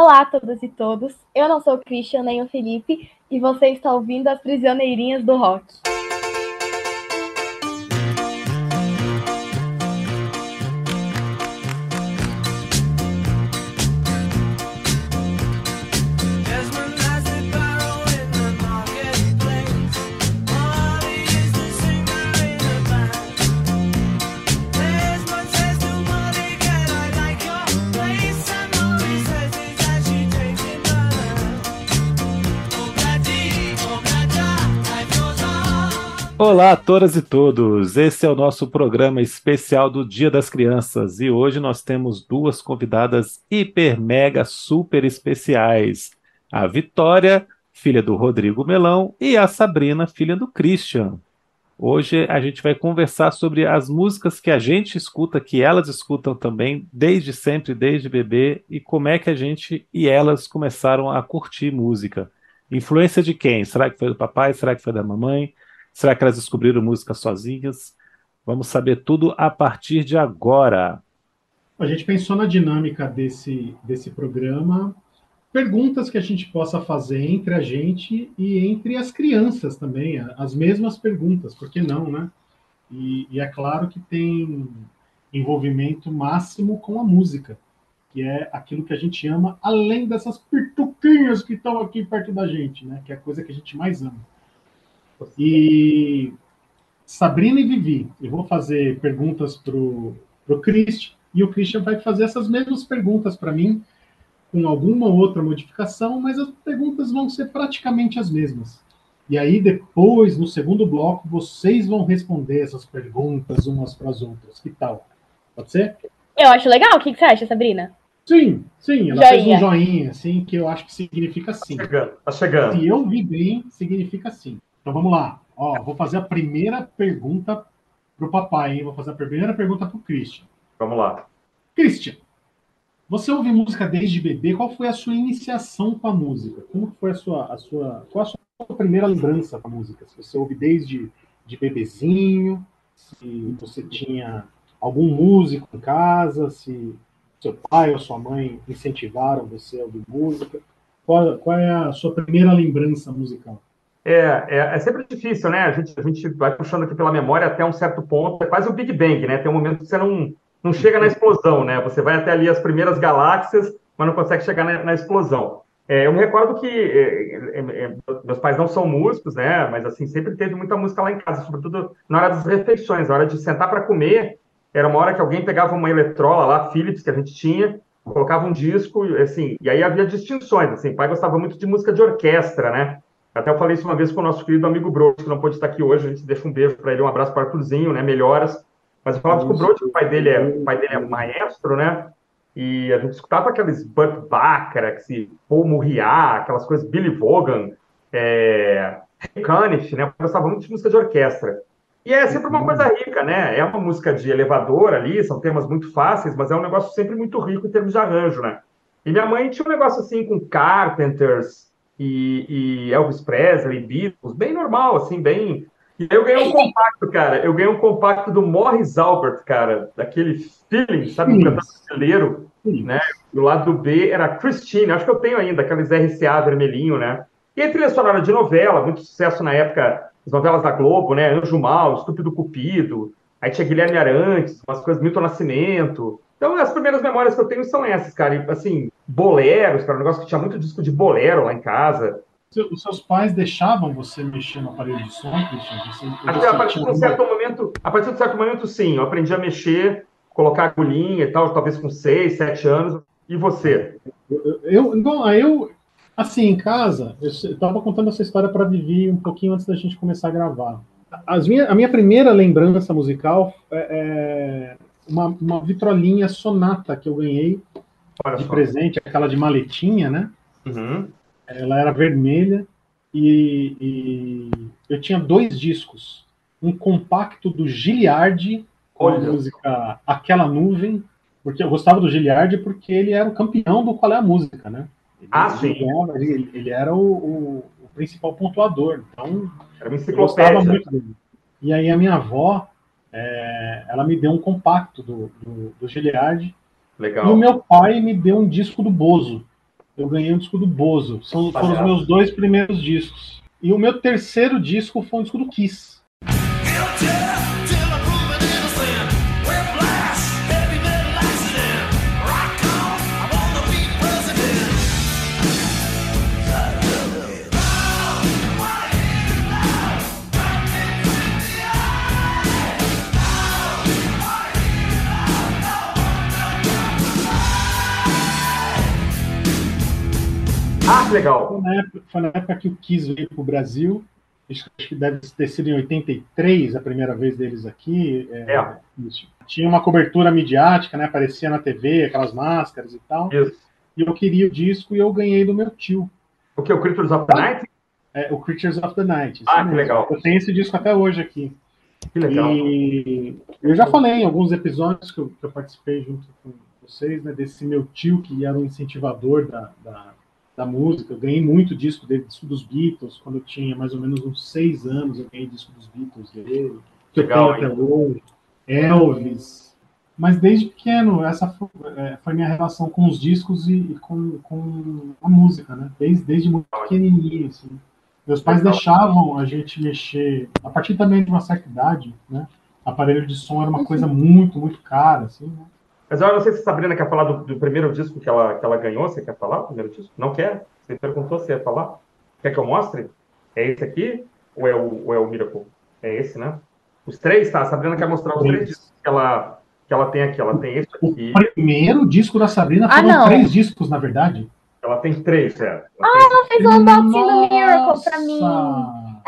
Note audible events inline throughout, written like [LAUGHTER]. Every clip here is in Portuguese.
Olá a todas e todos. Eu não sou o Christian nem o Felipe e você está ouvindo as Prisioneirinhas do Rock. Olá a todas e todos, esse é o nosso programa especial do Dia das Crianças e hoje nós temos duas convidadas hiper, mega, super especiais. A Vitória, filha do Rodrigo Melão, e a Sabrina, filha do Christian. Hoje a gente vai conversar sobre as músicas que a gente escuta, que elas escutam também, desde sempre, desde bebê, e como é que a gente e elas começaram a curtir música. Influência de quem? Será que foi do papai? Será que foi da mamãe? Será que elas descobriram música sozinhas? Vamos saber tudo a partir de agora. A gente pensou na dinâmica desse, desse programa, perguntas que a gente possa fazer entre a gente e entre as crianças também, as mesmas perguntas, por que não, né? E, e é claro que tem envolvimento máximo com a música, que é aquilo que a gente ama, além dessas pirtuquinhas que estão aqui perto da gente, né? Que é a coisa que a gente mais ama. E Sabrina e Vivi, eu vou fazer perguntas para o Christian, e o Christian vai fazer essas mesmas perguntas para mim, com alguma outra modificação, mas as perguntas vão ser praticamente as mesmas. E aí, depois, no segundo bloco, vocês vão responder essas perguntas umas para as outras. Que tal? Pode ser? Eu acho legal. O que, você acha, Sabrina? Sim, sim. Ela joinha. fez um joinha, assim, que eu acho que significa sim. Tá chegando, tá chegando. Se eu vi bem, significa sim. Então vamos lá. Ó, vou fazer a primeira pergunta pro papai, hein? Vou fazer a primeira pergunta pro Christian. Vamos lá. Christian, você ouve música desde bebê? Qual foi a sua iniciação com a música? Como foi a sua, a sua, qual a sua primeira lembrança com a música? Se você ouve desde de bebezinho, se você tinha algum músico em casa, se seu pai ou sua mãe incentivaram você a ouvir música. Qual, qual é a sua primeira lembrança musical? É, é, é, sempre difícil, né? A gente, a gente vai puxando aqui pela memória até um certo ponto, é quase o Big Bang, né? Tem um momento que você não, não chega na explosão, né? Você vai até ali as primeiras galáxias, mas não consegue chegar na, na explosão. É, eu me recordo que é, é, é, meus pais não são músicos, né? Mas assim, sempre teve muita música lá em casa, sobretudo na hora das refeições, na hora de sentar para comer. Era uma hora que alguém pegava uma eletrola lá, Philips, que a gente tinha, colocava um disco, assim, e aí havia distinções, assim, o pai gostava muito de música de orquestra, né? Até eu falei isso uma vez com o nosso querido amigo Broto, que não pôde estar aqui hoje, a gente deixa um beijo para ele, um abraço para o Arthurzinho, né, melhoras. Mas eu falava com o que o pai dele é, o pai dele é maestro, né, e a gente escutava aqueles Burt Bacharach, Paul Murriá, aquelas coisas, Billy Vaughan, é, Caniff, né, eu gostava muito de música de orquestra. E é sempre uma coisa rica, né? É uma música de elevador ali, são temas muito fáceis, mas é um negócio sempre muito rico em termos de arranjo, né? E minha mãe tinha um negócio assim com Carpenters, e, e Elvis Presley, Beatles, bem normal, assim, bem. E eu ganhei um compacto, cara. Eu ganhei um compacto do Morris Albert, cara, daquele feeling, sabe, um cantor brasileiro, né? Do lado do B era Christine, acho que eu tenho ainda, aqueles RCA vermelhinho, né? E a trilha sonora de novela, muito sucesso na época, as novelas da Globo, né? Anjo Mal, Estúpido Cupido, aí tinha Guilherme Arantes, umas coisas, Milton Nascimento. Então, as primeiras memórias que eu tenho são essas, cara. E, assim, boleros, cara, um negócio que tinha muito disco de bolero lá em casa. Os seus pais deixavam você mexer no aparelho de som, Christian? Você, a, partir de um certo momento, a partir de um certo momento, sim. Eu aprendi a mexer, colocar agulhinha e tal, talvez com seis, sete anos. E você? Eu, eu, não, eu assim, em casa, eu estava contando essa história para Vivi um pouquinho antes da gente começar a gravar. As minha, a minha primeira lembrança musical é, é uma, uma vitrolinha sonata que eu ganhei Olha de só. presente, aquela de maletinha, né? Uhum. Ela era vermelha e, e, eu tinha dois discos. Um compacto do Giliardi, com Olha. a música Aquela Nuvem, porque eu gostava do Giliardi porque ele era o campeão do Qual é a Música, né? Ele, ah, sim. Ele, ele era o, o, o, principal pontuador, então era uma eu gostava muito dele. E aí a minha avó, é, ela me deu um compacto do, do, do Giliard. Legal. E o meu pai me deu um disco do Bozo. eu ganhei um disco do Bozo. São, foram os meus dois primeiros discos. E o meu terceiro disco foi um disco do Kiss. Que legal. Foi na, época, foi na época que o Kiss veio para o Brasil. Acho que deve ter sido em 83 a primeira vez deles aqui. É, é. Tinha uma cobertura midiática, né? Aparecia na TV, aquelas máscaras e tal. Isso. E eu queria o disco e eu ganhei do meu tio. O que? O Creatures of the Night? É, o Creatures of the Night. Ah, que legal. Eu tenho esse disco até hoje aqui. Que legal. E eu já falei em alguns episódios que eu, que eu participei junto com vocês, né? Desse meu tio que era um incentivador da, da da música. Eu ganhei muito disco dele, disco dos Beatles, quando eu tinha mais ou menos uns seis anos, eu ganhei disco dos Beatles dele, Legal, até hoje. Elvis. Mas desde pequeno, essa foi, é, foi minha relação com os discos e, e, com, com a música, né? Desde, desde muito pequenininho, assim. Meus pais Legal. deixavam a gente mexer, a partir também de uma certa idade, né? Aparelho de som era uma coisa muito, muito cara, assim, né? Mas eu não sei se a Sabrina quer falar do, do, primeiro disco que ela, que ela ganhou. Você quer falar do primeiro disco? Não quer? Você perguntou se ia falar. Quer que eu mostre? É esse aqui? Ou é o, ou é o Miracle? É esse, né? Os três, tá? A Sabrina quer mostrar os três discos que ela, que ela tem aqui. Ela tem esse aqui. O primeiro disco da Sabrina ah, foram três discos, na verdade. Ela tem três, é. Ela ah, ela fez um unboxing do Miracle pra mim.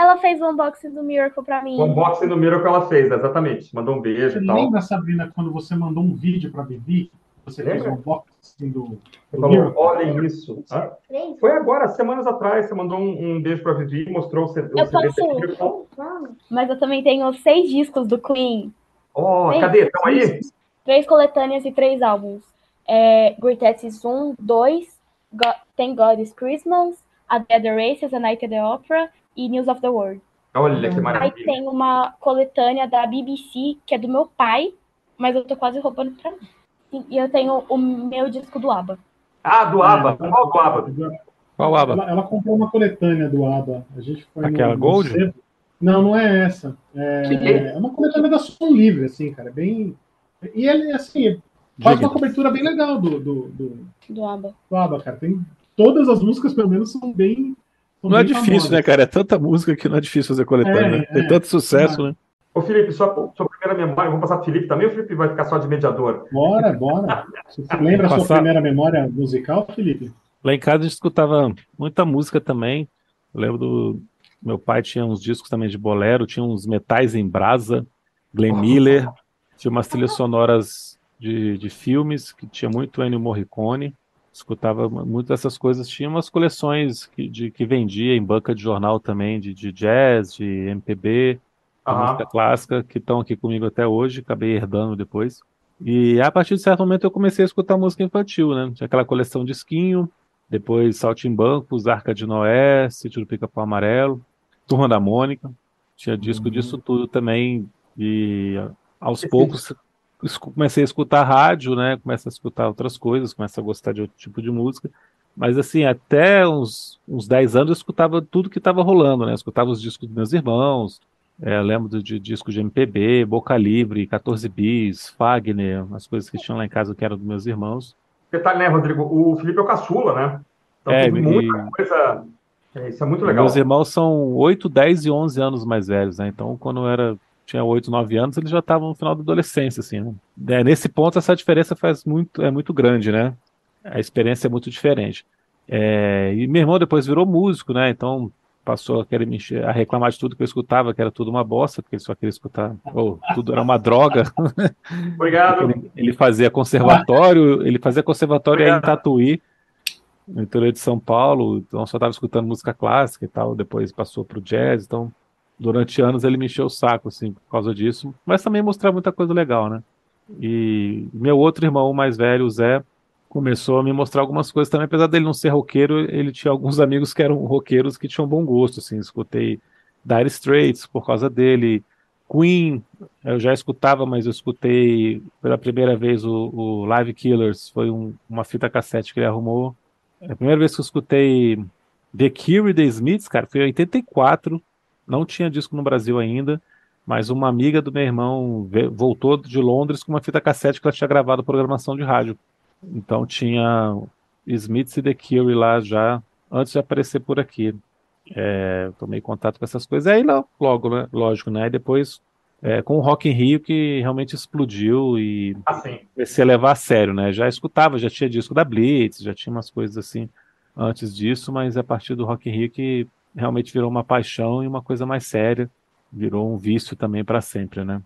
Ela fez o um unboxing do Miracle pra mim. O unboxing do Miracle ela fez, exatamente. Mandou um beijo você e tal. lembra, Sabrina, quando você mandou um vídeo pra Bibi? Você Lembra? fez um unboxing do, do falou, olhem isso. Ah, foi agora, semanas atrás, você mandou um, um beijo pra Vivi e mostrou o CD. Eu posso... Mas eu também tenho seis discos do Queen. Oh, cadê? Estão aí? Três coletâneas e três álbuns. É, Greatest 1, 2, God, Thank God is Christmas, A Dead Races, A Night at the Opera e News of the World. Olha que maravilha. Aí tem uma coletânea da BBC, que é do meu pai, mas eu tô quase roubando pra mim. E eu tenho o meu disco do ABBA. Ah, do ABBA. É, Qual do ABBA? Qual ABBA? Ela, ela, comprou uma coletânea do ABBA. A gente foi Aquela no, Gold? No não, não é essa. É, é uma coletânea da Som Livre, assim, cara. Bem... E ele, assim, faz uma cobertura bem legal do, do, do, do ABBA. Do ABBA, cara. Tem, todas as músicas, pelo menos, são bem não é difícil, né, cara? É tanta música que não é difícil fazer coletânea, é, né? Tem é, tanto sucesso, é. né? Ô, Felipe, sua, sua primeira memória, vamos passar pro Felipe também, ou o Felipe vai ficar só de mediador? Bora, bora. Você lembra a sua primeira memória musical, Felipe? Lá em casa a gente escutava muita música também. Eu lembro do. Meu pai tinha uns discos também de bolero, tinha uns metais em brasa, Glenn Miller, tinha umas trilhas sonoras de, de filmes, que tinha muito Ennio Morricone escutava muito dessas coisas. Tinha umas coleções que, de, que vendia em banca de jornal também, de, de jazz, de MPB, de música clássica, que estão aqui comigo até hoje, acabei herdando depois. E a partir de certo momento eu comecei a escutar música infantil, né? Tinha aquela coleção de esquinho, depois Saltimbancos, Arca de Noé, Sítio do Pica-Pau Amarelo, Turma da Mônica, tinha disco uhum. disso tudo também, e aos poucos comecei a escutar rádio, né? Começa a escutar outras coisas, começa a gostar de outro tipo de música. Mas assim, até uns, uns 10 anos eu escutava tudo que estava rolando, né? Eu escutava os discos dos meus irmãos, é, lembro de, de discos de MPB, Boca Livre, 14 Bis, Fagner, as coisas que tinham lá em casa que eram dos meus irmãos. Detalhe, né, Rodrigo? O Felipe é o caçula, né? Então é, tem muita e... coisa. É, isso é muito legal. Meus irmãos são 8, 10 e 11 anos mais velhos, né? Então, quando eu era tinha 8, 9 anos, eles já estavam no final da adolescência, assim, né? É, nesse ponto, essa diferença faz muito, é muito grande, né? A experiência é muito diferente. É, e meu irmão depois virou músico, né? Então passou a querer me encher, a reclamar de tudo que eu escutava, que era tudo uma bosta, porque ele só queria escutar, ou tudo era uma droga. [LAUGHS] Obrigado. Ele, ele, fazia conservatório, ele fazia conservatório aí em Tatuí, no interior de São Paulo, então só estava escutando música clássica e tal, depois passou para o jazz, então durante anos ele me encheu o saco, assim, por causa disso, mas também mostrar muita coisa legal, né? E meu outro irmão mais velho, o Zé, começou a me mostrar algumas coisas também, apesar dele não ser roqueiro, ele tinha alguns [LAUGHS] amigos que eram roqueiros que tinham bom gosto, assim, escutei Dire Straits por causa dele, Queen, eu já escutava, mas eu escutei pela primeira vez o, o Live Killers, foi um, uma fita cassete que ele arrumou, A primeira vez que eu escutei The Cure e The Smiths, cara, foi em 84. Não tinha disco no Brasil ainda, mas uma amiga do meu irmão voltou de Londres com uma fita cassete que ela tinha gravado programação de rádio. Então tinha Smiths e The Cure lá já antes de aparecer por aqui. É, tomei contato com essas coisas. Aí logo, né? Lógico, né? E depois é, com o Rock in Rio que realmente explodiu e assim. comecei a levar a sério, né? Já escutava, já tinha disco da Blitz, já tinha umas coisas assim antes disso, mas é a partir do Rock in Rio que realmente virou uma paixão e uma coisa mais séria, virou um vício também para sempre, né?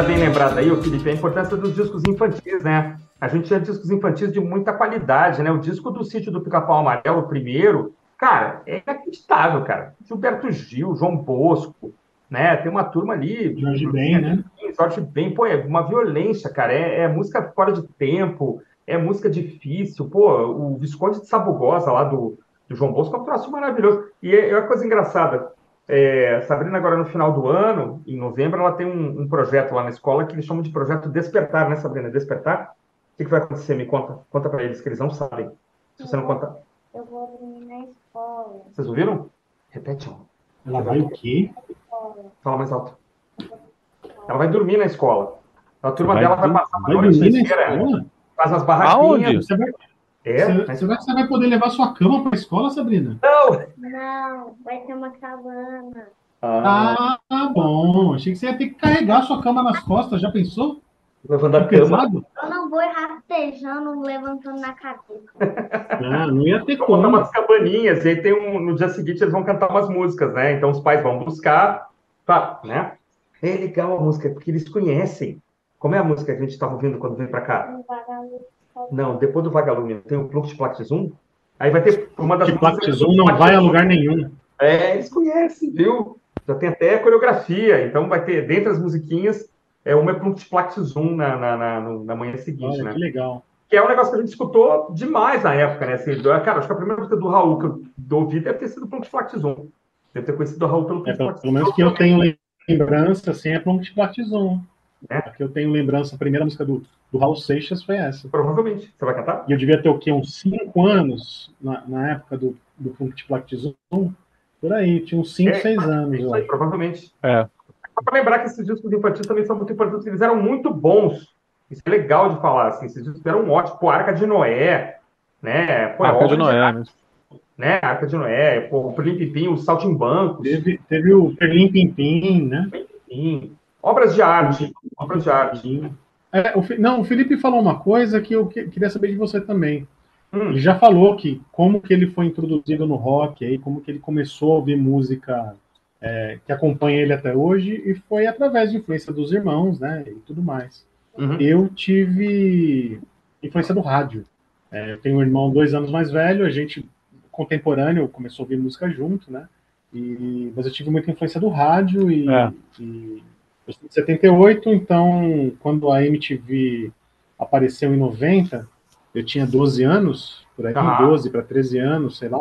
Coisa bem lembrada aí, o Felipe, a importância dos discos infantis, né? A gente tinha discos infantis de muita qualidade, né? O disco do Sítio do Pica-Pau Amarelo, o primeiro, cara, é inacreditável, cara. Gilberto Gil, João Bosco, né? Tem uma turma ali. Jorge Ben, né? Jorge Ben, pô, é uma violência, cara. É, é, música fora de tempo, é música difícil. Pô, o Visconde de Sabugosa lá do, do João Bosco é um troço maravilhoso. E é, é uma coisa engraçada. É, Sabrina, agora no final do ano, em novembro, ela tem um, um, projeto lá na escola que eles chamam de projeto Despertar, né, Sabrina? Despertar? O que, que vai acontecer? Me conta. Conta para eles, que eles não sabem. Se você não conta. Eu vou dormir na escola. Vocês ouviram? Repete, ó. Ela vai o quê? Fala mais alto. Ela vai dormir na escola. A turma vai, dela vai passar a noite inteira. Faz umas barraquinhas. Você vai, é, você, mas... será que você vai poder levar sua cama para a escola, Sabrina? Não! Não, vai ter uma cabana. Ah, ah, bom. Achei que você ia ter que carregar sua cama nas costas. Já pensou? Levando a cama. Eu não vou ir rastejando, levantando na cabeça. Ah, não ia ter como. umas cabaninhas, e aí tem um, no dia seguinte eles vão cantar umas músicas, né? Então os pais vão buscar, tá, né? É legal a música, porque eles conhecem. Como é a música que a gente estava ouvindo quando veio para cá? Não, depois do Vagalume tem o Fluxo de Zoom, Aí vai ter uma das. Que Zoom não vai a lugar nenhum. É, eles conhecem, viu? Já tem até coreografia. Então vai ter, dentre as musiquinhas, é uma é Plux Plaxis Zoom na, na, na, na manhã seguinte, Olha, né? Que legal. Que é um negócio que a gente escutou demais na época, né? Assim, cara, acho que a primeira música do Raul que eu ouvi deve ter sido Plux Plaxis Zoom. Deve ter conhecido o Raul pelo Plux é, Zoom. 1. Pelo menos que eu tenho lembrança, assim, é Plux Plaxis Zoom né? Porque eu tenho lembrança, a primeira música do, do Raul Seixas foi essa. Provavelmente. Você vai cantar? E eu devia ter o quê? Uns 5 anos na, na, época do, do Punkt Plact Zoom. Por aí, tinha uns 5, 6 é, é, anos. Isso aí, provavelmente. É. Só pra lembrar que esses discos infantis também são muito importantes, eles eram muito bons. Isso é legal de falar, assim, esses discos eram ótimos. Pô, Arca de Noé, né? Pô, Arca de Noé, né? né? Arca de Noé, pô, o Perlim Pimpim, o Saltimbancos. Teve, teve o Perlim Pimpim, né? Pimpim. Obras de arte. Obras de arte. É, o, não, o Felipe falou uma coisa que eu que, queria saber de você também. Hum. Ele já falou que como que ele foi introduzido no rock, aí, como que ele começou a ouvir música é, que acompanha ele até hoje, e foi através de influência dos irmãos, né, e tudo mais. Uhum. Eu tive influência do rádio. É, eu tenho um irmão dois anos mais velho, a gente contemporâneo começou a ouvir música junto, né? E, mas eu tive muita influência do rádio e, é. e 78, então quando a MTV apareceu em 90, eu tinha 12 anos, por aí, ah. 12 para 13 anos, sei lá.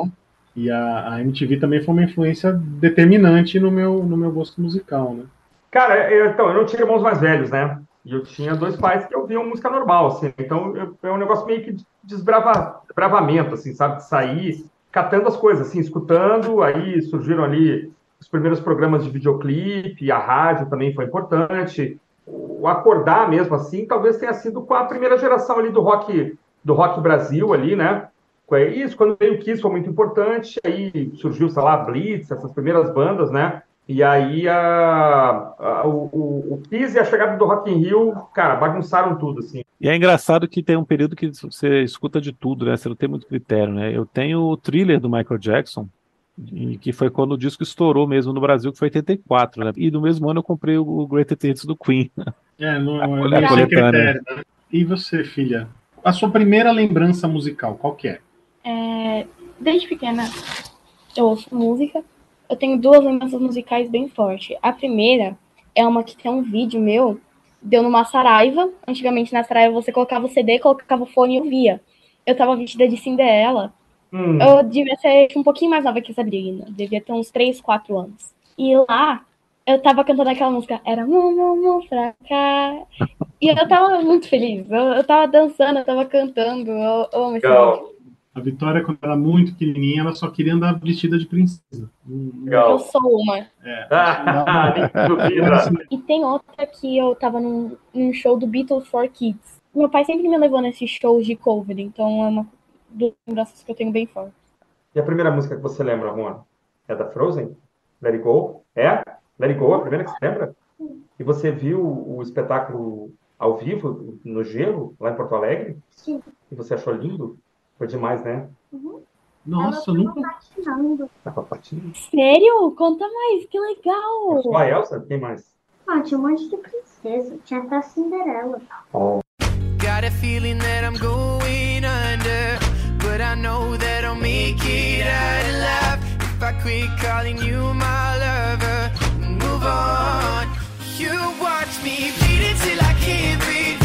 E a, a, MTV também foi uma influência determinante no meu, no meu gosto musical, né? Cara, eu, então, eu não tinha irmãos mais velhos, né? E eu tinha dois pais que ouviam música normal, assim. Então, eu, é um negócio meio que de desbravamento, assim, sabe? De sair catando as coisas, assim, escutando. Aí surgiram ali os primeiros programas de videoclipe, a rádio também foi importante. O acordar mesmo assim, talvez tenha sido com a primeira geração ali do rock do rock Brasil ali, né? Isso, quando veio o Kiss foi muito importante, aí surgiu, sei lá, Blitz, essas primeiras bandas, né? E aí a, a, o, o Kiss e a chegada do Rock in Rio, cara, bagunçaram tudo, assim. E é engraçado que tem um período que você escuta de tudo, né? Você não tem muito critério, né? Eu tenho o thriller do Michael Jackson, e que foi quando o disco estourou mesmo no Brasil, que foi 84, né? E no mesmo ano eu comprei o Greatest Hits do Queen. É, [LAUGHS] não, a, a coletânea. E você, filha? A sua primeira lembrança musical, qual que é? É, desde pequena eu ouço música. Eu tenho duas lembranças musicais bem fortes. A primeira é uma que tem um vídeo meu, deu numa Saraiva. Antigamente na Saraiva você colocava o CD, colocava o fone e ouvia. Eu tava vestida de Cinderela. Hum, Eu devia ser um pouquinho mais nova que a Sabrina. Devia ter uns 3, 4 anos. E lá, eu tava cantando aquela música. Era mu, mu, mu, pra cá. E eu tava muito feliz. Eu, eu tava dançando, eu tava cantando. Eu, eu amo esse Legal. vídeo. A Vitória, quando era muito pequenininha, ela só queria andar vestida de princesa. Hum, Eu legal. sou uma. [LAUGHS] Ah, nem duvida. E tem outra que eu tava num, num show do Beatles for Kids. Meu pai sempre me levou nesses shows de cover, então é uma lembranças que eu tenho bem forte. E a primeira música que você lembra, amor? É da Frozen? Let It Go? É? Let It Go, a primeira que você lembra? E você viu o espetáculo ao vivo, no gelo, lá em Porto Alegre? Sim. E você achou lindo? Foi demais, né? Nossa, eu Ela nunca. tava patinando. Tá com a patinha. Sério? Conta mais, que legal! Só a Elsa? Quem mais? Ah, tinha um monte de princesa. Tinha até a Cinderela. Oh, Got a feeling that I'm going under, but I know that I'll make it out alive if I quit calling you my lover and move on. You watch me bleed until I can't breathe,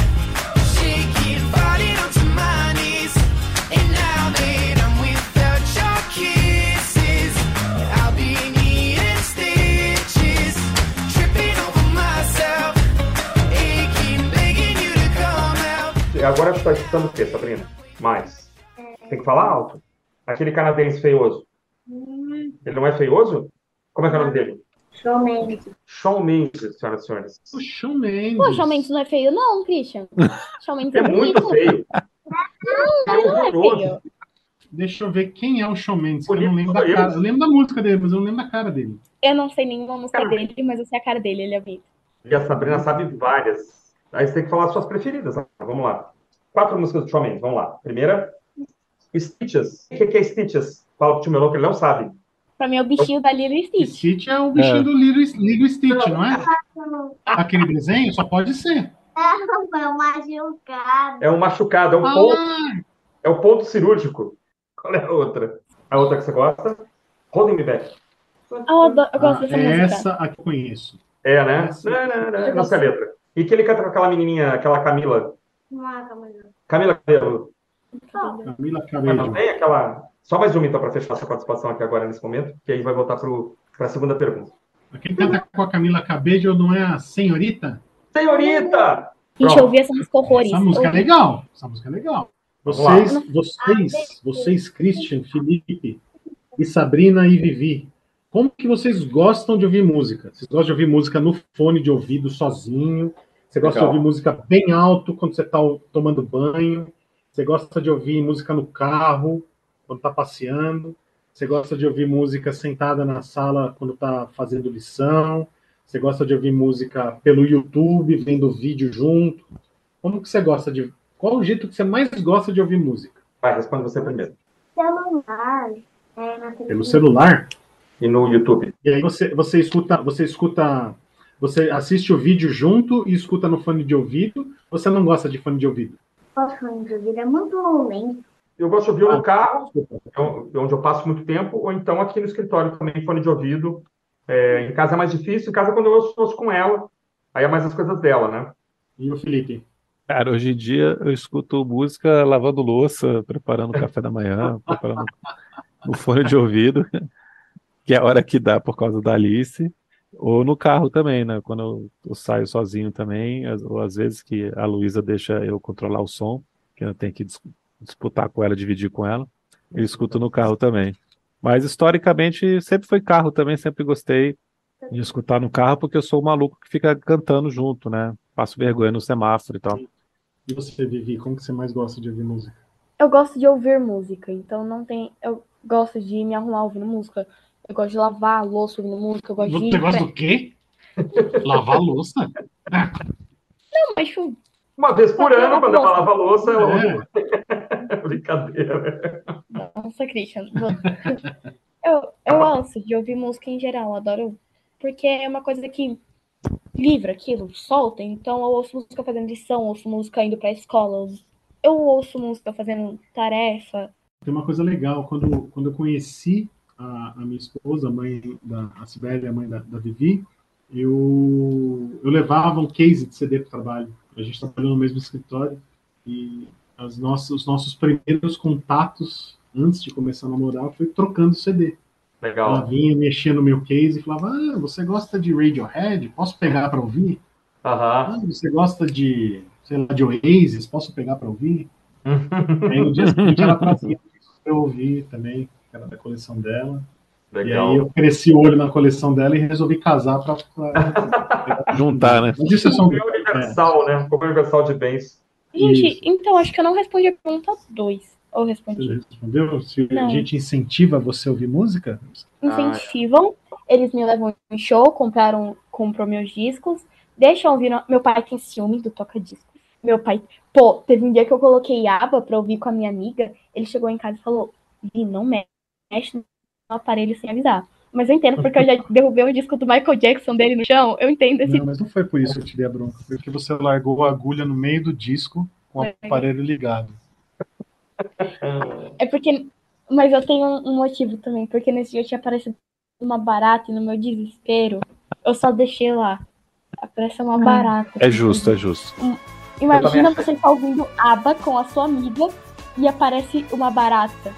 shaking, falling onto my knees. Now I'm without your kisses, I'll be stitches, tripping myself, begging you to come out. Agora está escutando o quê, Sabrina? Mais. Tem que falar alto. Aquele canadense feioso. Ele não é feioso? Como é que é o nome dele? Shawn Mendes. Shawn Mendes, senhoras e senhores. O Shawn Mendes. Pô, Shawn Mendes não é feio, não, Christian. [LAUGHS] Shawn Mendes é, É muito feio. É Não é feio. Deixa eu ver quem é o Shawn Mendes, eu não lembro da cara. Eu lembro da música dele, mas eu não lembro da cara dele. Eu não sei nenhuma música Cara. dele, mas eu sei a cara dele, ele é bonito. E a Sabrina sabe várias. Aí você tem que falar as suas preferidas. Vamos lá. Quatro músicas do Shawn Mendes. Vamos lá. Primeira, Stitches. O que é Stitches? Fala pro tio Melô que ele não sabe. Pra mim é o bichinho da Lilo e Stitch. Stitch é o bichinho É. do Lilo, Lilo Stitch, não é? Aquele desenho só pode ser. Foi uma julgada. É um machucado, é um ponto, Ah, é um ponto cirúrgico. Qual é a outra? A outra que você gosta? Holding Me Back. Ah, eu, adoro- eu gosto ah, dessa música. essa aqui eu conheço. É, né? Essa- Não, não, não, Eu não sei a letra. E que ele canta com aquela menininha, aquela Camila. Uma calma aí. Camila Cabelo. Camila tem aquela. Só mais uma, então, para fechar sua participação aqui agora nesse momento, que aí vai voltar para a segunda pergunta. Quem canta com a Camila Cabello não é a senhorita? Senhorita! Gente, Pronto. eu ouvi essa música horrores. Essa música é legal. Essa música é legal. Vocês, vocês, vocês, Christian, Felipe e Sabrina e Vivi, como que vocês gostam de ouvir música? Vocês gostam de ouvir música no fone de ouvido sozinho? Você gosta Legal. de ouvir música bem alto quando você está tomando banho? Você gosta de ouvir música no carro quando está passeando? Você gosta de ouvir música sentada na sala quando está fazendo lição? Você gosta de ouvir música pelo YouTube, vendo vídeo junto? Como que você gosta de. Qual o jeito que você mais gosta de ouvir música? Vai, responde você primeiro. Celular. É, na Pelo televisão. celular? E no YouTube. E aí você, você escuta, você escuta, você assiste o vídeo junto e escuta no fone de ouvido. Você não gosta de fone de ouvido? De ouvido? É muito lento. Eu gosto de ouvir Ah. no carro, Desculpa. é onde eu passo muito tempo, ou então aqui no escritório também, fone de ouvido. É, em casa é mais difícil, em casa quando eu ouço, ouço com ela, aí é mais as coisas dela, né? E o Felipe? Cara, hoje em dia eu escuto música lavando louça, preparando o café da manhã, [LAUGHS] preparando no fone de ouvido, que é a hora que dá por causa da Alice, ou no carro também, né? Quando eu, eu saio sozinho também, ou às vezes que a Luísa deixa eu controlar o som, que eu tenho que dis- disputar com ela, dividir com ela, eu escuto no carro também. Mas historicamente sempre foi carro também, sempre gostei de escutar no carro, porque eu sou o maluco que fica cantando junto, né? Passo vergonha no semáforo e tal. E você, Vivi, como que você mais gosta de ouvir música? Eu gosto de ouvir música, então não tem. Eu gosto de me arrumar ouvindo música. Eu gosto de lavar a louça ouvindo música. Eu gosto de. Você gosta do quê? Lavar a louça? Não, mas Uma vez por ano, quando ela louça. lava a louça, ela É. [LAUGHS] Brincadeira. Nossa, Christian. [LAUGHS] Eu, eu gosto de ouvir música em geral, adoro. Porque é uma coisa que livra aquilo, solta. Então eu ouço música fazendo lição, ouço música indo pra escola. Eu ouço música fazendo tarefa. tem uma coisa legal. Quando, quando eu conheci a, a minha esposa, a mãe da a Sibeli, a mãe da, da Vivi, eu, eu levava um case de CD para o trabalho. A gente trabalhou no mesmo escritório e as nossas, os nossos primeiros contatos antes de começar a namorar foi trocando CD. Legal. Ela vinha mexendo no meu case e falava: Ah, você gosta de Radiohead? Posso pegar para ouvir? Aham. Ah, você gosta de, sei lá, de Oasis? Posso pegar para ouvir? [LAUGHS] Aí no dia seguinte ela trazia para eu ouvir também, que era da coleção dela. E Legal. aí eu cresci o olho na coleção dela e resolvi casar para [LAUGHS] Juntar, né? Mas isso é só um... Como é universal, né? Como universal de bens. Gente, Isso. então acho que eu não respondi a pergunta 2. Ou Você respondi? já respondeu? Se Não. a gente incentiva você a ouvir música? Incentivam, eles me levam em show, compraram, comprou meus discos, deixam ouvir. no- Meu pai tem ciúme do toca-discos. Meu pai. Pô, teve um dia que eu coloquei aba pra ouvir com a minha amiga. Ele chegou em casa e falou: Vi, não mexe no aparelho sem avisar. Mas eu entendo, porque eu já derrubei um disco do Michael Jackson dele no chão. Eu entendo esse. Não, mas não foi por isso que eu te dei a bronca. Foi porque você largou a agulha no meio do disco com o É. aparelho ligado. É porque. Mas eu tenho um motivo também, porque nesse dia tinha aparecido uma barata e no meu desespero, eu só deixei lá. Aparece uma barata. É justo, é justo. Imagina Eu você estar ouvindo aba com a sua amiga e aparece uma barata.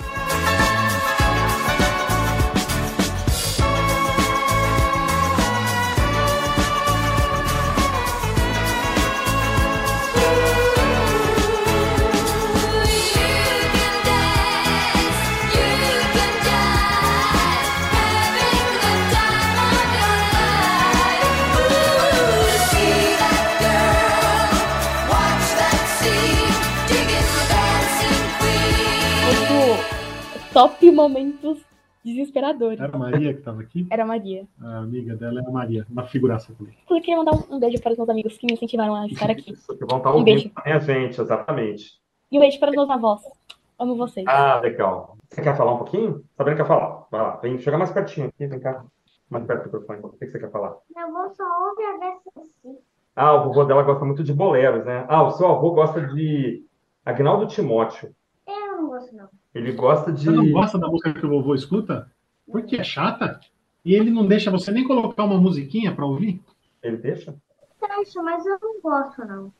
Top momentos desesperadores. Era a Maria que estava aqui? Era a Maria. A amiga dela é a Maria, uma figuraça também. Eu queria mandar um- um beijo para os meus amigos que me incentivaram a estar aqui. Isso, que vão estar Um ouvindo beijo. também a gente, exatamente. E um beijo para os meus avós. Amo vocês. Ah, legal. Você quer falar um pouquinho? Sabrina quer falar? Vai lá, vem, chega mais pertinho aqui, vem cá. Mais perto do microfone. O que você quer falar? Meu avô só ouve a VSC. Ah, o vovô dela gosta muito de boleros, né? Ah, o seu avô gosta de Agnaldo Timóteo. Eu não gosto, não. Ele gosta de. Você não gosta da música que o vovô escuta? Porque é chata? E ele não deixa você nem colocar uma musiquinha para ouvir? Ele deixa? Deixa, mas eu não gosto, não.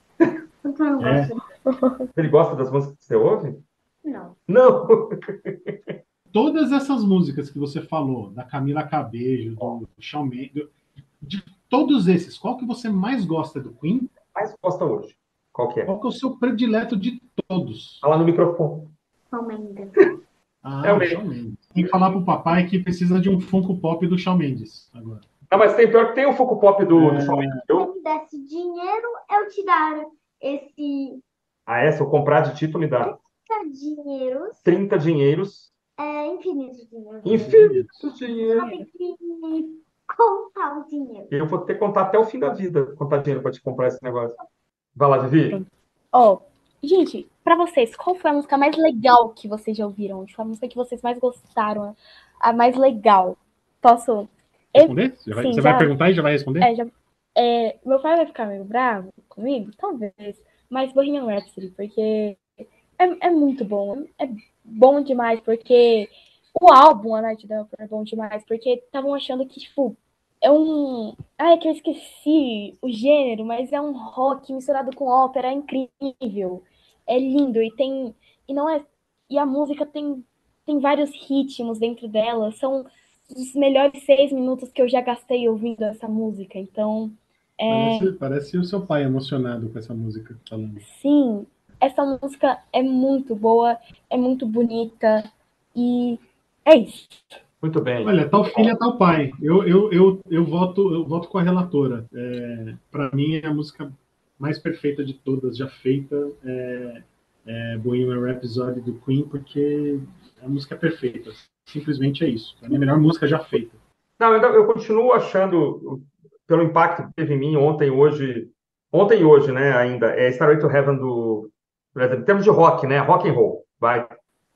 Então [LAUGHS] eu não É. gosto, Ele gosta das músicas que você ouve? não. Não! [LAUGHS] Todas essas músicas que você falou, da Camila Cabello, do Shawn Mendes, de todos esses, qual que você mais gosta do Queen? Mais gosta hoje. Qual que é? Qual que é o seu predileto de todos? Fala no microfone. Palmeiras. Ah, É o. Shawn Mendes. Tem que falar pro papai que precisa de um Funko Pop do Shawn Mendes agora. Não, mas tem pior que tem o Funko Pop do, do É. Shawn Mendes, Se eu me desse dinheiro, eu te dar esse Ah, é? Se eu comprar de título, me dá dinheiros. 30 dinheiros. É infinito dinheiro. Infinito Só dinheiro. tem que contar o dinheiro. Eu vou ter que contar até o fim da vida, contar dinheiro para te comprar esse negócio. Vai lá, Vivi. Ó, gente, pra vocês, qual foi a música mais legal que vocês já ouviram? Tipo, a música que vocês mais gostaram, a mais legal. Posso? Responder? Você, vai, você já. vai perguntar e já vai responder? É, já, é, meu pai vai ficar meio bravo comigo? Talvez. Mas Bohemian Rhapsody, porque é, é muito bom. É bom demais, porque o álbum, A Night the Opera, é bom demais, porque estavam achando que, tipo, é um. É que eu esqueci o gênero, mas é um rock misturado com ópera, é incrível. É lindo e tem. E não é. E a música tem, tem vários ritmos dentro dela. São os melhores seis minutos que eu já gastei ouvindo essa música. Então, é, Parece, parece o seu pai emocionado com essa música falando. sim, essa música é muito boa, é muito bonita e é isso. Muito bem. Olha, tal filha, tal pai. Eu, eu, eu, eu, voto, eu voto com a relatora. É, para mim, é a música mais perfeita de todas já feita é, é Bohemian Rhapsody do Queen, porque a música é perfeita. Simplesmente é isso. É a melhor música já feita. Não, eu, eu continuo achando, pelo impacto que teve em mim ontem, hoje, ontem e hoje, né, ainda, é Starway to Heaven do, em termos de rock, né, rock and roll, vai,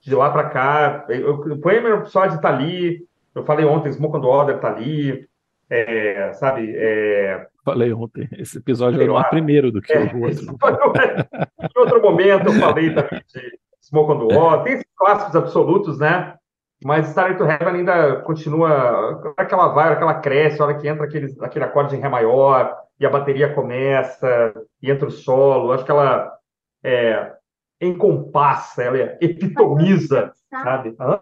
de lá para cá, o Bohemian Rhapsody tá ali, eu falei ontem, Smoke on the Water tá ali, é, sabe, é, Falei ontem, esse episódio é mais lá. primeiro do que é, o outro. em outro momento eu falei também de Smoke on the Water, tem esses clássicos absolutos, né? Mas Starry to Heaven ainda continua. A hora que ela vai, a hora que ela cresce, a hora que entra aquele, aquele acorde em Ré maior, e a bateria começa, e entra o solo, acho que ela é, encompassa, ela epitomiza, sabe? Hã?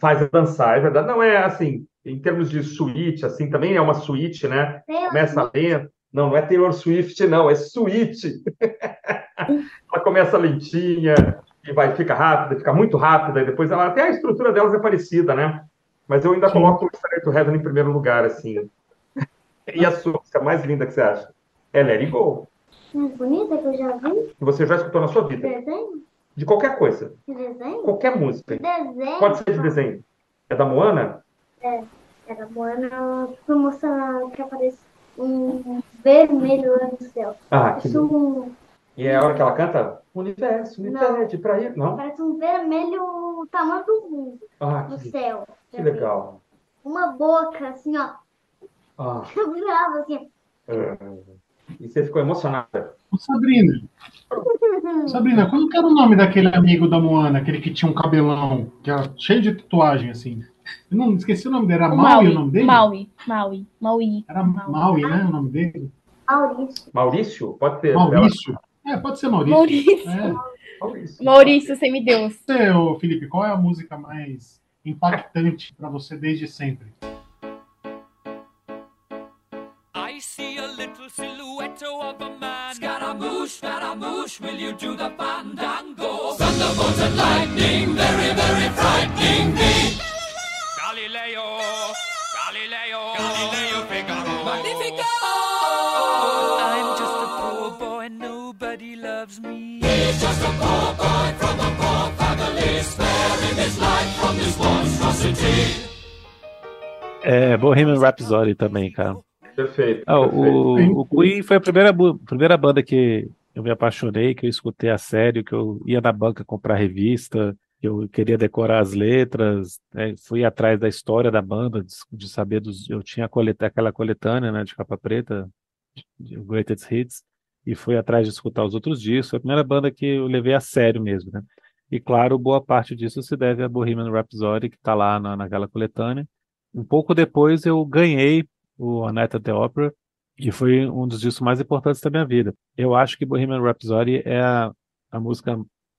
Faz dançar, é verdade. Não é assim, em termos de suíte, assim, também é uma suíte, né? Começa lento. Não, não é Taylor Swift, não, é suíte. [LAUGHS] ela começa lentinha, e vai, fica rápida, fica muito rápida, e depois ela, até a estrutura delas é parecida, né? Mas eu ainda Sim. coloco o Starry to Heaven em primeiro lugar, assim. E a sua música mais linda que você acha? É Let It Go. Mais bonita que eu já vi? Que você já escutou na sua vida. Desenho? De qualquer coisa. De desenho? Qualquer música. Desenho? Pode ser de desenho. É da Moana? É, da Moana. Foi mostrando que aparece um vermelho lá no céu. Ah, que Isso um E é a hora que ela canta? Universo, me pede pra ir. Não? Parece um vermelho o tamanho do mundo Ah, no que, céu. que legal. Uma boca, assim, ó. Ah, [LAUGHS] Brava, assim. é. E você ficou emocionada. Ô, Sabrina, [LAUGHS] Sabrina, qual que era o nome daquele amigo da Moana, aquele que tinha um cabelão, que era cheio de tatuagem, assim? Eu não esqueci o nome dele, era O Maui, o nome dele? Maui, Maui, Maui. Era Maui, né? O nome dele? Maurício. Maurício? Pode ter. Maurício. É, pode ser Maurício. Maurício. É. Maurício. Maurício, semideus. Ô, Felipe, qual é a música mais impactante pra você desde sempre? I see a little silhouette of a man. Scaramouche, Scaramouche, will you do the fandango? Thunderbolt and lightning, very, very frightening me. Galileo, Figaro. Magnifico! I'm just a poor boy, nobody loves me. He's just a poor boy from a poor family, sparing his life from this monstrosity. É, Bohemian Rhapsody também, cara. Perfeito. Ah, perfeito. o, o Queen foi a primeira, primeira banda que eu me apaixonei, que eu escutei a sério, que eu ia na banca comprar revista, eu queria decorar as letras, né, fui atrás da história da banda, de, de saber dos. Eu tinha aquela coletânea, né, de capa preta, de Greatest Hits, e fui atrás de escutar os outros discos. Foi a primeira banda que eu levei a sério mesmo, né? E claro, boa parte disso se deve a Bohemian Rhapsody, que está lá na, naquela coletânea. Um pouco depois eu ganhei o A at the Opera, e foi um dos discos mais importantes da minha vida. Eu acho que Bohemian Rhapsody é a, a música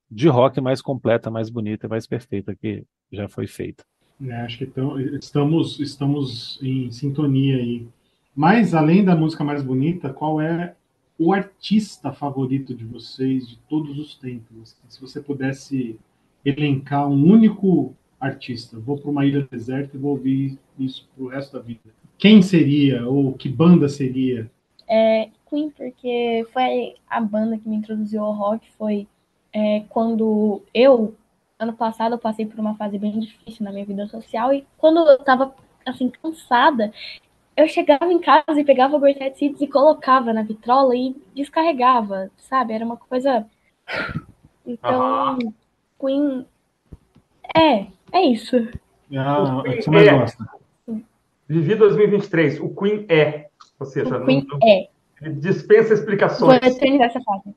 de rock mais completa, mais bonita, mais perfeita que já foi feita. É, acho que então, estamos, estamos em sintonia aí. Mas, além da música mais bonita, qual é o artista favorito de vocês de todos os tempos? Se você pudesse elencar um único artista, vou para uma ilha deserta e vou ouvir isso pro resto da vida. Quem seria ou que banda seria? É, Queen, porque foi a banda que me introduziu ao rock, foi é, quando eu, ano passado, eu passei por uma fase bem difícil na minha vida social, e quando eu tava, assim, cansada, eu chegava em casa e pegava o Greatest Hits e colocava na vitrola e descarregava, sabe? Era uma coisa... Então, Queen... É, é isso. É a, O a Queen que você mais é. gosta? Vivi 2023. O Queen é. Ou seja, O Queen não, é. dispensa Vou explicações. eternizar essa fase.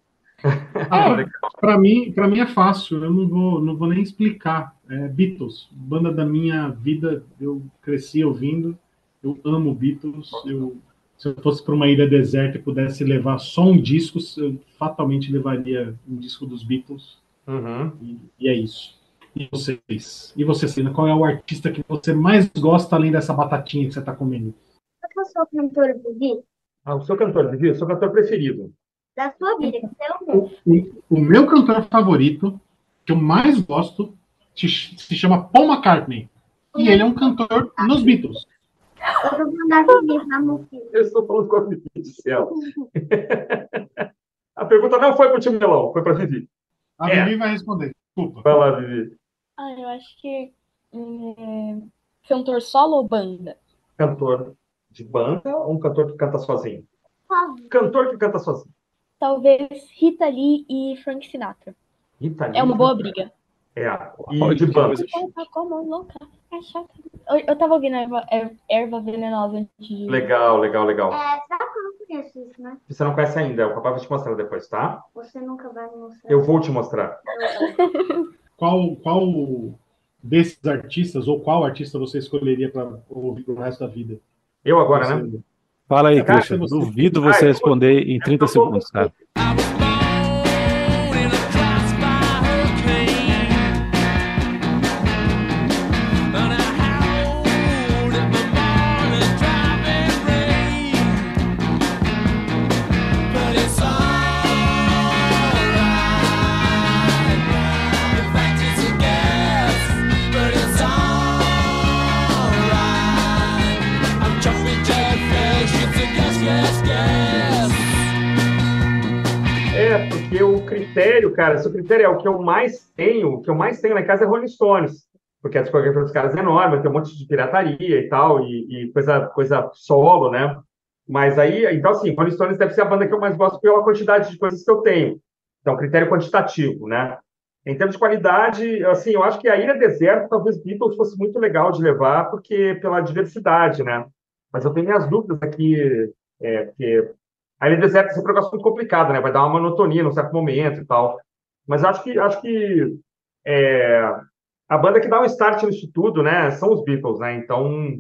Ah, legal. Para mim, para mim é fácil. Eu não vou, não vou nem explicar. É Beatles, banda da minha vida. Eu cresci ouvindo. Eu amo Beatles. Eu, se eu fosse para uma ilha deserta e pudesse levar só um disco, eu fatalmente levaria um disco dos Beatles. Uhum. E, e é isso. E vocês? E você, Cina, qual é o artista que você mais gosta além dessa batatinha que você está comendo? É o seu cantor Vivi? Ah, o seu cantor, Vivi, o seu cantor preferido. Da sua vida, que você é o meu. O, o meu cantor favorito, que eu mais gosto, se, se chama Paul McCartney. E ele é um cantor nos Beatles. Eu estou falando com a Vivi do céu. a pergunta não foi para o time Melão, foi para a Vivi. A É. Vivi vai responder. Desculpa. Vai lá, Vivi. Ah, eu acho que é, cantor solo ou banda? Cantor de banda ou um cantor que canta sozinho? Fala. Cantor que canta sozinho. Talvez Rita Lee e Frank Sinatra. Rita É uma Lee, boa briga. É. E Olha de que banda. coisa Tá. Eu, eu tava ouvindo erva, er- erva venenosa antes de. Legal, legal, legal. É, sabe qual conheço isso, né? Você não conhece ainda, o papai vai te mostrar depois, tá? Você nunca vai me mostrar. Eu vou te mostrar. Qual, qual desses artistas, ou qual artista você escolheria para ouvir pro resto da vida? Eu agora, né? Fala aí, Cara, Christian. Duvido você responder em 30 eu tô- segundos, cara. Critério, cara, se o critério é o que eu mais tenho, o que eu mais tenho na casa é Rolling Stones. Porque a discografia dos caras é enorme, tem um monte de pirataria e tal, e, e coisa, coisa solo, né? Mas aí, então assim, Rolling Stones deve ser a banda que eu mais gosto pela quantidade de coisas que eu tenho. Então, critério quantitativo, né? Em termos de qualidade, assim, eu acho que a Ilha Deserta, talvez Beatles fosse muito legal de levar, porque pela diversidade, né? Mas eu tenho minhas dúvidas aqui, é, porque a Ilha Deserta é sempre um negócio muito complicado, né? Vai dar uma monotonia num certo momento e tal. Mas acho que acho que é, a banda que dá um start nisso tudo, né? São os Beatles, né? Então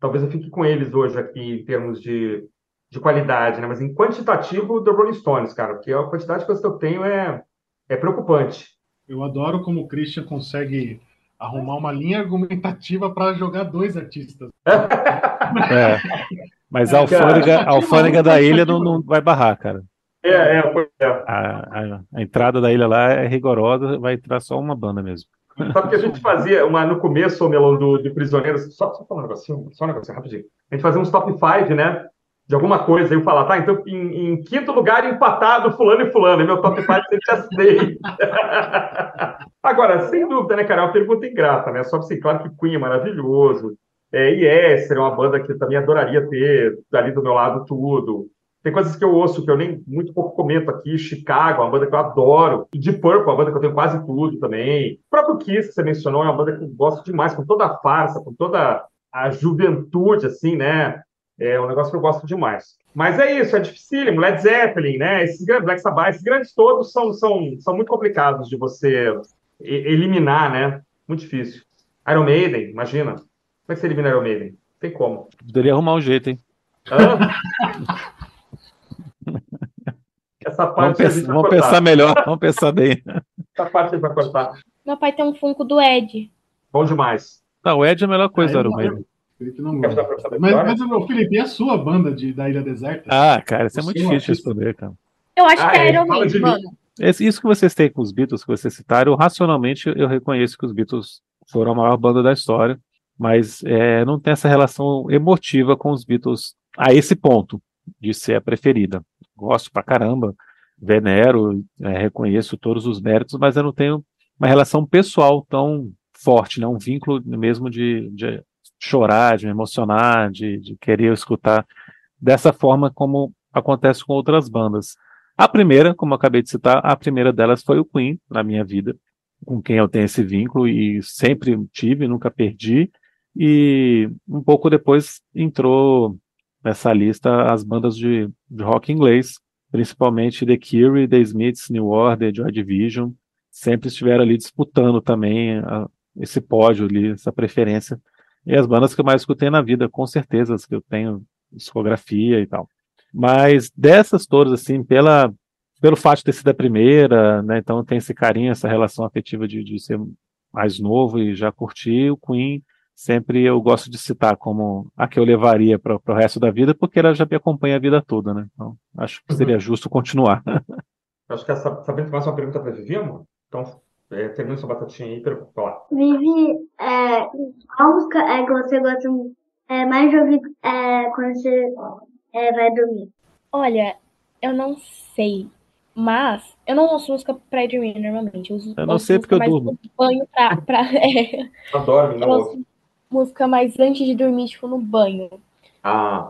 talvez eu fique com eles hoje aqui em termos de, de qualidade, né? Mas em quantitativo do Rolling Stones, cara, porque a quantidade de coisas que eu tenho é, é preocupante. Eu adoro como o Christian consegue arrumar uma linha argumentativa para jogar dois artistas. [LAUGHS] É. [LAUGHS] Mas a alfândega, a alfândega da ilha não, não vai barrar, cara. É, é, pois é. A, a- a entrada da ilha lá é rigorosa, vai entrar só uma banda mesmo. Sabe que a gente fazia uma, no começo, ô, Melão, do, do Prisioneiros, só, só falar um negocinho, só um negocinho rapidinho. A gente fazia uns top 5, né? De alguma coisa, aí eu falava, tá, então em, em quinto lugar empatado fulano e fulano, e meu top 5 sempre assinei. Agora, sem dúvida, né, cara, é uma pergunta ingrata, né? Só assim, claro que Queen é maravilhoso, é, Yes é uma banda que eu também adoraria ter ali do meu lado tudo. Tem coisas que eu ouço que eu nem muito pouco comento aqui. Chicago, é uma banda que eu adoro. E Deep Purple, é uma banda que eu tenho quase tudo também. O próprio Kiss, que você mencionou, é uma banda que eu gosto demais, com toda a farsa, com toda a juventude, assim, né? É um negócio que eu gosto demais. Mas é isso, é dificílimo. Led Zeppelin, né? Esses grandes, Black Sabbath, esses grandes todos são, são, são muito complicados de você e- eliminar, né? Muito difícil. Iron Maiden, imagina. Como é que você elimina Iron Maiden? Não tem como. Poderia arrumar um jeito, hein? Hã? [LAUGHS] Essa Vamos, parte gente pensar, vamos pensar melhor, vamos pensar bem. Essa parte vai cortar. Meu pai tem um funko do Ed. Bom demais. Não, o Ed é a melhor coisa do Ah, Iron eu- Maiden. Mas, mas, ô, Felipe, e a sua banda de, da Ilha Deserta? Ah, cara, isso é muito é difícil responder, cara. Eu acho Ah, que é é, Iron Maiden, mano. Isso que vocês têm com os Beatles, que vocês citaram, racionalmente eu reconheço que os Beatles foram a maior banda da história, mas é, não tem essa relação emotiva com os Beatles a esse ponto de ser a preferida. Gosto pra caramba, venero, é, reconheço todos os méritos, mas eu não tenho uma relação pessoal tão forte, né? um vínculo mesmo de, de chorar, de me emocionar, de, de querer escutar dessa forma como acontece com outras bandas. A primeira, como eu acabei de citar, a primeira delas foi o Queen na minha vida, com quem eu tenho esse vínculo e sempre tive, nunca perdi. E um pouco depois entrou nessa lista as bandas de, de rock inglês, principalmente The Cure, The Smiths, New Order, Joy Division, sempre estiveram ali disputando também a- esse pódio ali, essa preferência. E as bandas que eu mais escutei na vida, com certeza, as que eu tenho discografia e tal. Mas dessas todas, assim, pela, pelo fato de ter sido a primeira, né, então tem esse carinho, essa relação afetiva de, de ser mais novo e já curtir o Queen, sempre eu gosto de citar como a que eu levaria para o resto da vida, porque ela já me acompanha a vida toda, né? Então, acho que seria justo continuar. [LAUGHS] Acho que essa, sabendo que mais uma pergunta para Vivi, amor? Então, é, termina sua batatinha aí para falar. Vivi, é, qual música é que você gosta é, mais de ouvir é, quando você é, vai dormir? Olha, eu não sei. Mas eu não ouço música pra ir dormir normalmente. Eu, uso, Eu não ouço sei porque eu durmo. banho pra. pra [LAUGHS] é, Adoro, eu não ouço. ouço música mais antes de dormir, tipo, no banho. Ah,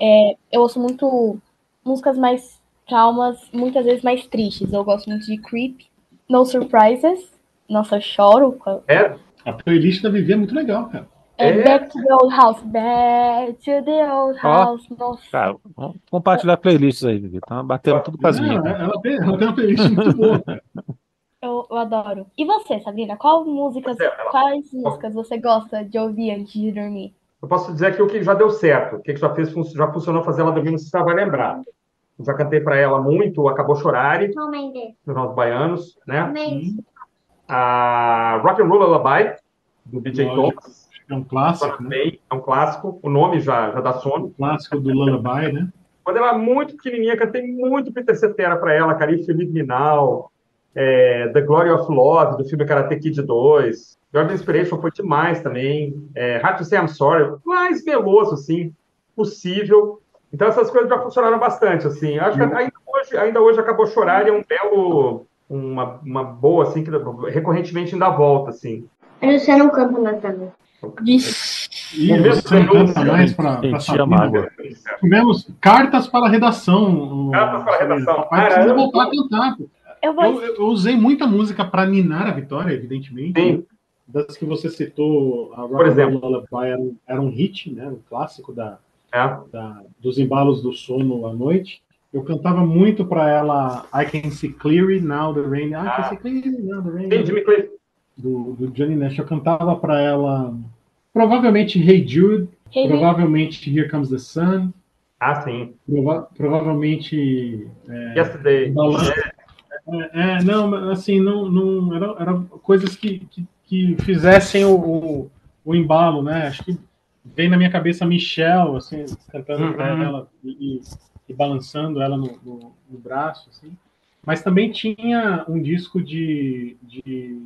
Eu ouço muito músicas mais calmas, muitas vezes mais tristes. Eu gosto muito de Creep, No Surprises. Nossa, eu choro. é? A playlist da Vivi é muito legal, cara. É, É. Back to the Old House. Back to the Old. House. Nossa. Cara, vamos compartilhar playlists aí, Vivi. Tá batendo tudo com as Não, minhas. ela, tem, ela tem uma playlist muito boa. cara. [LAUGHS] Eu, eu adoro. E você, Sabrina? Qual músicas, é, ela- quais músicas você gosta de ouvir antes de dormir? Eu posso dizer aqui o que já deu certo, o que já fez, já funcionou fazer ela dormir, não sei se ela vai lembrar. Eu já cantei para ela muito, Acabou Chorare, dos nossos baianos, né? A Rock and Roll Lullaby, do DJ. Thomas, É um clássico, né? é um clássico, o nome já, já dá sono. Um clássico do Lullaby, né? Quando ela era muito pequenininha, cantei muito Peter Cetera para ela, Carice Felipe Minal, é, The Glory of Love, do filme Karate Kid 2. Jordan Inspiration foi demais também. É, Hard to Say I'm Sorry, mais veloso, assim, possível. Então essas coisas já funcionaram bastante, assim. Eu acho que ainda hoje, ainda hoje Acabou Chorar é um belo, uma, uma boa, assim, que recorrentemente ainda volta, assim. Mas você não canta mais também. E você canta mais para. Tivemos cartas para a redação. Cartas para a redação. Papai precisa Caramba. voltar a cantar. pô. Eu vou. Eu, eu usei muita música para ninar a vitória, evidentemente. Sim. Das que você citou, a Rock Por and exemplo. Roll Lullaby era um, era um hit, né? Um clássico da, É. da- dos embalos do sono à noite. Eu cantava muito para ela I Can See Clearly Now the Rain. I Ah. Can See Clearly Now the Rain. Jimmy Cliff. Do, do Johnny Nash. Eu cantava para ela provavelmente Hey Jude, Hey, provavelmente Here Comes the Sun, Ah, sim. prova- provavelmente é, Yesterday. Balan- É, é, não, assim, não, não eram era coisas que, que, que fizessem o, o, o embalo, né? Acho que vem na minha cabeça a Michelle, assim, cantando Uhum. pra ela e, e- e balançando ela no, no- no braço, assim. Mas também tinha um disco de, de,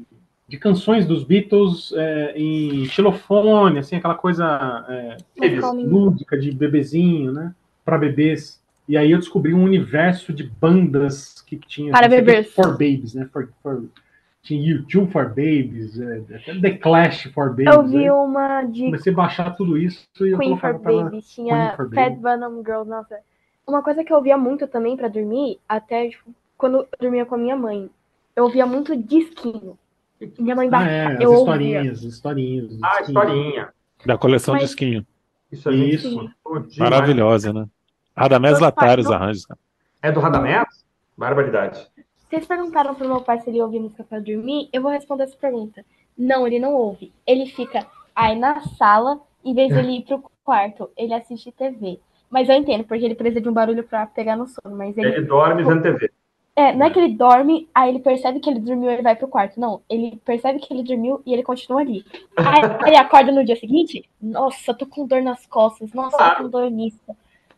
de canções dos Beatles é, em xilofone, assim, aquela coisa é, lúdica de bebezinho, né? Para bebês. E aí eu descobri um universo de bandas que tinha. Para que, bebês. For babies, né? For, for- tinha YouTube for Babies, é, até The Clash for Babies. Eu vi né? uma de Comecei a baixar tudo isso e eu Queen for Babies, tinha for Fat Babies. Venom Girl, nossa. Uma coisa que eu ouvia muito também pra dormir, até tipo, quando eu dormia com a minha mãe, eu ouvia muito disquinho. Minha mãe Ah, baixava, é, as eu ouvia. historinhas, historinhas. Ah, assim. historinha. Da coleção Mas- Disquinho. Isso gente Isso. Maravilhosa, né? Radamés Latários pais não- arranjos. É do Radamés? Barbaridade. Vocês perguntaram pro meu pai se ele ouve música pra dormir, eu vou responder essa pergunta. Não, ele não ouve. Ele fica aí na sala, em vez de ele ir pro quarto, ele assiste TV. Mas eu entendo, porque ele precisa de um barulho pra pegar no sono. Mas ele Ele dorme vendo TV. É, não é que ele dorme, aí ele percebe que ele dormiu e ele vai pro quarto. Não, ele percebe que ele dormiu e ele continua ali. Aí ele acorda no dia seguinte, nossa, tô com dor nas costas, nossa, tô com dor nisso.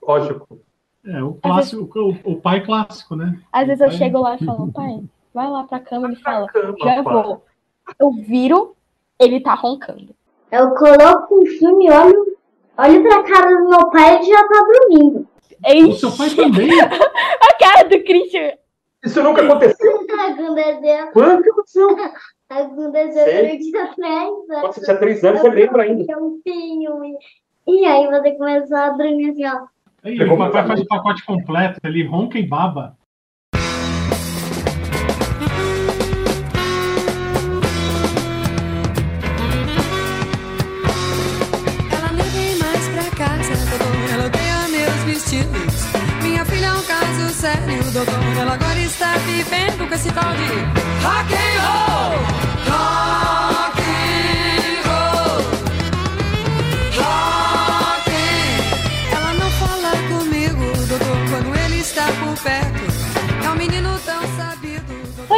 Lógico. É, o clássico, o, o pai clássico, né? Às vezes eu Pai- chego lá e [LAUGHS] falo, pai, vai lá pra cama, ele fala, Cama, já pai. vou. Eu viro, ele tá roncando. Eu coloco um filme e olho, olho pra cara do meu pai e ele já tá dormindo. O Ei, seu pai também. [LAUGHS] a cara do Christian. Isso nunca aconteceu. Quando que aconteceu? [LAUGHS] aconteceu quando eu tinha três Quando anos. você tinha três anos, você lembra ainda. Um filme. E aí você começou a dormir assim, ó. Aí, o papai faz o pacote completo, ele ronca e baba. Ela nem vem mais pra casa, doutor. Ela odeia meus vestidos. Minha filha é um caso sério, doutor. Ela agora está vivendo com esse tal de rock and roll.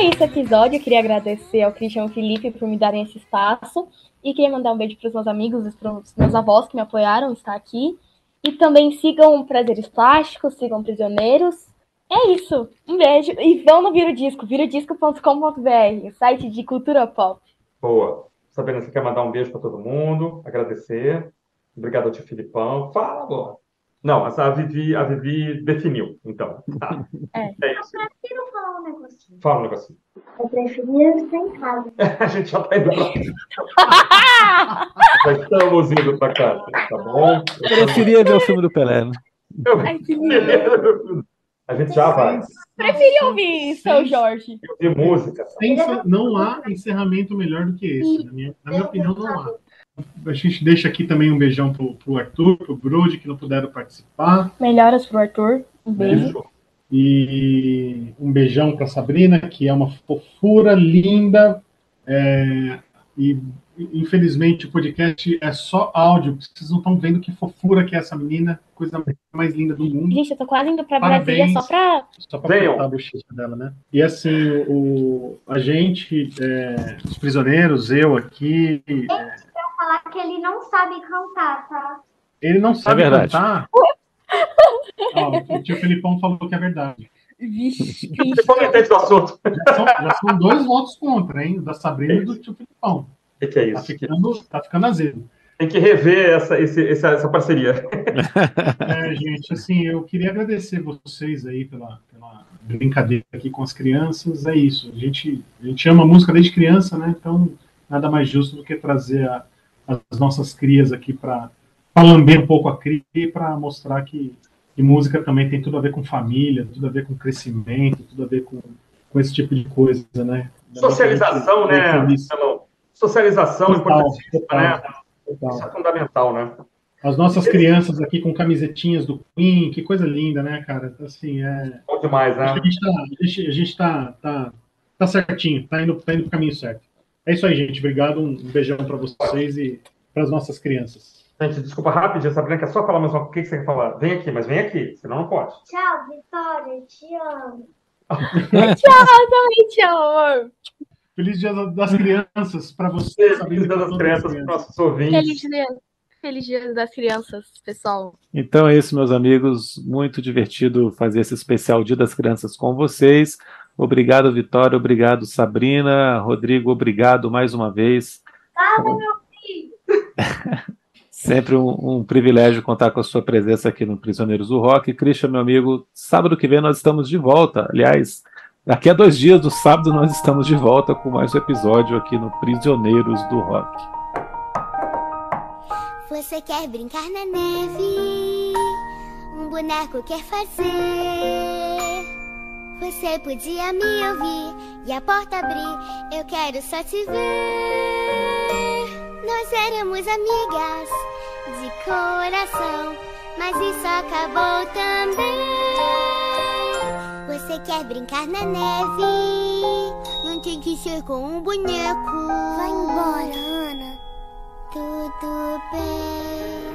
Foi esse episódio. Eu queria agradecer ao Christian e ao Felipe por me darem esse espaço. E queria mandar um beijo para os meus amigos para os meus avós que me apoiaram estar aqui. E também sigam Prazeres Plásticos, sigam Prisioneiros. É isso. Um beijo. E vão no Viro Disco, virodisco.com.br, site de cultura pop. Boa. Sabrina, você quer mandar um beijo para todo mundo? Agradecer. Obrigado ao tio Filipão. Fala, boa. Não, a Vivi, a Vivi definiu, então. Tá. [LAUGHS] É. É isso. Prefiro falar um negocinho. Fala um negocinho. Eu preferia estar em casa. [LAUGHS] A gente já tá indo pra Já estamos indo para casa, tá bom? Preferia ver o filme do Pelé, né? Que lindo. A gente já vai. Preferi ouvir seu Jorge. De música. Não há encerramento melhor do que esse. Na minha, na minha opinião, não há. A gente deixa aqui também um beijão pro, pro Arthur, pro Brody, que não puderam participar. Melhoras pro Arthur. Um beijo. E um beijão para Sabrina, que é uma fofura linda. É, e infelizmente o podcast é só áudio, vocês não estão vendo que fofura que é essa menina, coisa mais linda do mundo. Gente, eu tô quase indo pra Parabéns. Brasília só pra. Só para Venham. cortar a bochecha dela, né? E assim, o, a gente, é, os prisioneiros, eu aqui, é, que ele não sabe cantar, tá? ele não sabe verdade. cantar. [LAUGHS] Ó, o tio Felipão falou que é verdade. Vixe, Você comentante do assunto. Já são, já são dois votos contra, hein? Da Sabrina e do tio Felipão. O que, é Tá isso? ficando, tá ficando azedo. Tem que rever essa, esse- essa, essa parceria. É, gente, assim, eu queria agradecer vocês aí pela, pela brincadeira aqui com as crianças. É isso. A gente, a gente ama música desde criança, né? Então, nada mais justo do que trazer a- as nossas crias aqui para lamber um pouco a cria e para mostrar que, que música também tem tudo a ver com família, tudo a ver com crescimento, tudo a ver com, com esse tipo de coisa, né? Socialização, né? Socialização é Total, importantíssima, né? total. Isso é fundamental, né? As nossas crianças aqui com camisetinhas do Queen, que coisa linda, né, cara? Assim, é. Bom demais, né? a gente tá, a gente, a gente tá, tá, tá certinho, tá indo, tá indo pro caminho certo. É isso aí, gente. Obrigado, um beijão para vocês e para as nossas crianças. Gente, desculpa rapidinho, Sabrina, quer só falar mais uma O que que você quer falar? Vem aqui, mas vem aqui, senão não pode. Tchau, Vitória, te amo. [LAUGHS] Gente, amor. Feliz Dia das Crianças para você, Feliz Dia das crianças, para nossos ouvintes. Feliz dia. Feliz dia das crianças, pessoal. Então é isso, meus amigos. Muito divertido fazer esse especial Dia das Crianças com vocês. Obrigado, Vitória. Obrigado, Sabrina. Rodrigo, obrigado mais uma vez. Fala, meu filho. [LAUGHS] Sempre um, um privilégio contar com a sua presença aqui no Prisioneiros do Rock. Christian, meu amigo, sábado que vem nós estamos de volta. Aliás, daqui a dois dias do sábado nós estamos de volta com mais um episódio aqui no Prisioneiros do Rock. Você quer brincar na neve? Um boneco quer fazer? Você podia me ouvir e a porta abrir. Eu quero só te ver. Nós éramos amigas de coração, mas isso acabou também. Você quer brincar na neve? Não tem que ser com um boneco. Vai embora, Ana. Tudo bem.